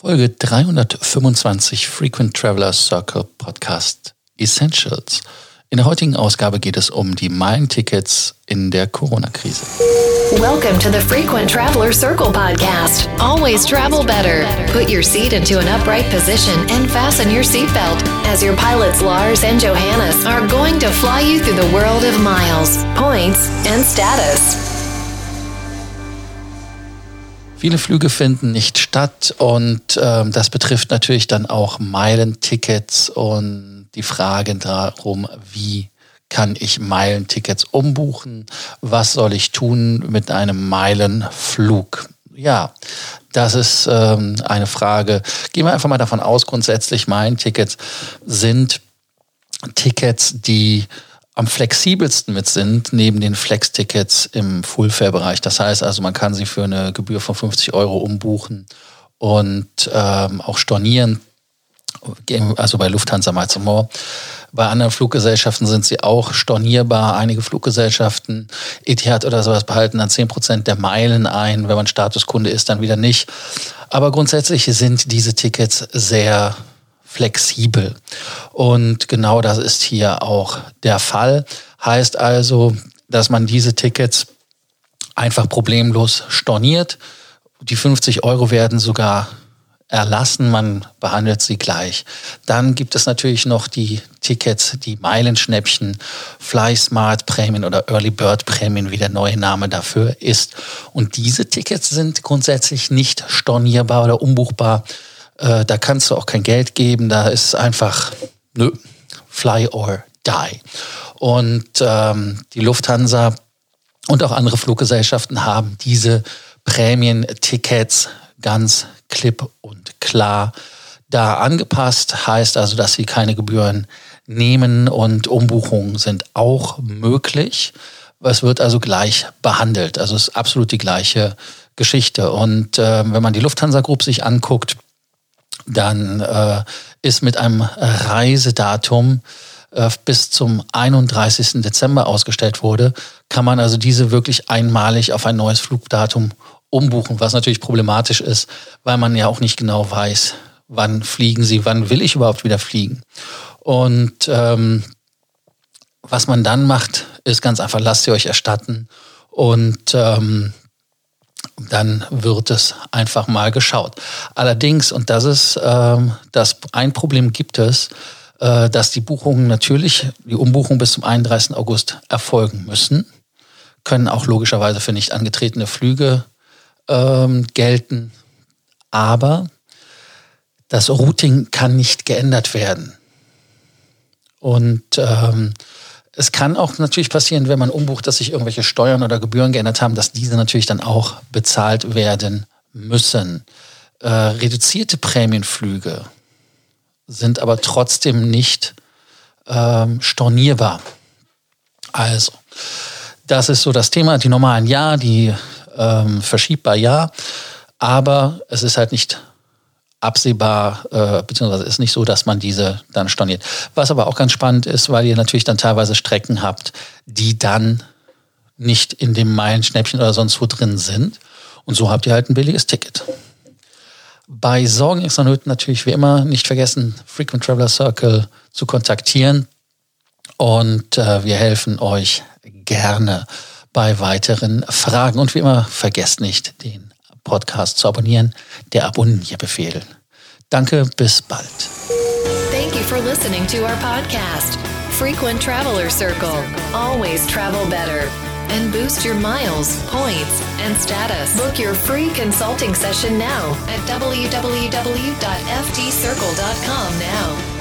Folge 325 Frequent Traveler Circle Podcast Essentials. In der heutigen Ausgabe geht es um die Meilentickets in der Corona-Krise. Welcome to the Frequent Traveler Circle podcast. Always travel better. Put your seat into an upright position and fasten your seatbelt as your pilots Lars and Johannes are going to fly you through the world of miles, points, and status. Viele Flüge finden nicht statt und ähm, das betrifft natürlich dann auch Meilentickets und die Frage darum, wie kann ich Meilentickets umbuchen? Was soll ich tun mit einem Meilenflug? Ja, das ist ähm, eine Frage. Gehen wir einfach mal davon aus, grundsätzlich Meilentickets sind Tickets, die am flexibelsten mit sind, neben den Flex-Tickets im Full-Fare-Bereich. Das heißt also, man kann sie für eine Gebühr von 50 Euro umbuchen und ähm, auch stornieren. Also bei Lufthansa mal zum More. Bei anderen Fluggesellschaften sind sie auch stornierbar. Einige Fluggesellschaften, Etihad oder sowas, behalten dann 10% der Meilen ein. Wenn man Statuskunde ist, dann wieder nicht. Aber grundsätzlich sind diese Tickets sehr flexibel. Und genau das ist hier auch der Fall. Heißt also, dass man diese Tickets einfach problemlos storniert. Die 50 Euro werden sogar erlassen, man behandelt sie gleich. Dann gibt es natürlich noch die Tickets, die Meilenschnäppchen, Fly Smart Prämien oder Early Bird Prämien, wie der neue Name dafür ist. Und diese Tickets sind grundsätzlich nicht stornierbar oder umbuchbar äh, da kannst du auch kein Geld geben, da ist einfach, nö, fly or die. Und ähm, die Lufthansa und auch andere Fluggesellschaften haben diese Prämientickets ganz klipp und klar da angepasst. Heißt also, dass sie keine Gebühren nehmen und Umbuchungen sind auch möglich. Es wird also gleich behandelt. Also es ist absolut die gleiche Geschichte. Und äh, wenn man die Lufthansa Group sich anguckt, dann äh, ist mit einem Reisedatum äh, bis zum 31. Dezember ausgestellt wurde, kann man also diese wirklich einmalig auf ein neues Flugdatum umbuchen, was natürlich problematisch ist, weil man ja auch nicht genau weiß, wann fliegen sie, wann will ich überhaupt wieder fliegen. Und ähm, was man dann macht, ist ganz einfach, lasst sie euch erstatten und ähm, dann wird es einfach mal geschaut. Allerdings, und das ist ähm, das ein Problem gibt es, äh, dass die Buchungen natürlich, die Umbuchung bis zum 31. August erfolgen müssen, können auch logischerweise für nicht angetretene Flüge ähm, gelten. Aber das Routing kann nicht geändert werden. Und ähm, es kann auch natürlich passieren, wenn man umbucht, dass sich irgendwelche Steuern oder Gebühren geändert haben, dass diese natürlich dann auch bezahlt werden müssen. Äh, reduzierte Prämienflüge sind aber trotzdem nicht ähm, stornierbar. Also, das ist so das Thema. Die normalen ja, die ähm, verschiebbar ja, aber es ist halt nicht absehbar, äh, beziehungsweise ist nicht so, dass man diese dann storniert. Was aber auch ganz spannend ist, weil ihr natürlich dann teilweise Strecken habt, die dann nicht in dem Meilenschnäppchen oder sonst wo drin sind. Und so habt ihr halt ein billiges Ticket. Bei Sorgen extra Nöten natürlich wie immer nicht vergessen, Frequent Traveler Circle zu kontaktieren. Und äh, wir helfen euch gerne bei weiteren Fragen. Und wie immer, vergesst nicht den Podcast zu abonnieren, der Abonnierbefehl. Danke, bis bald. Thank you for listening to our podcast, Frequent Traveler Circle. Always travel better. And boost your miles, points, and status. Book your free consulting session now at www.ftcircle.com now.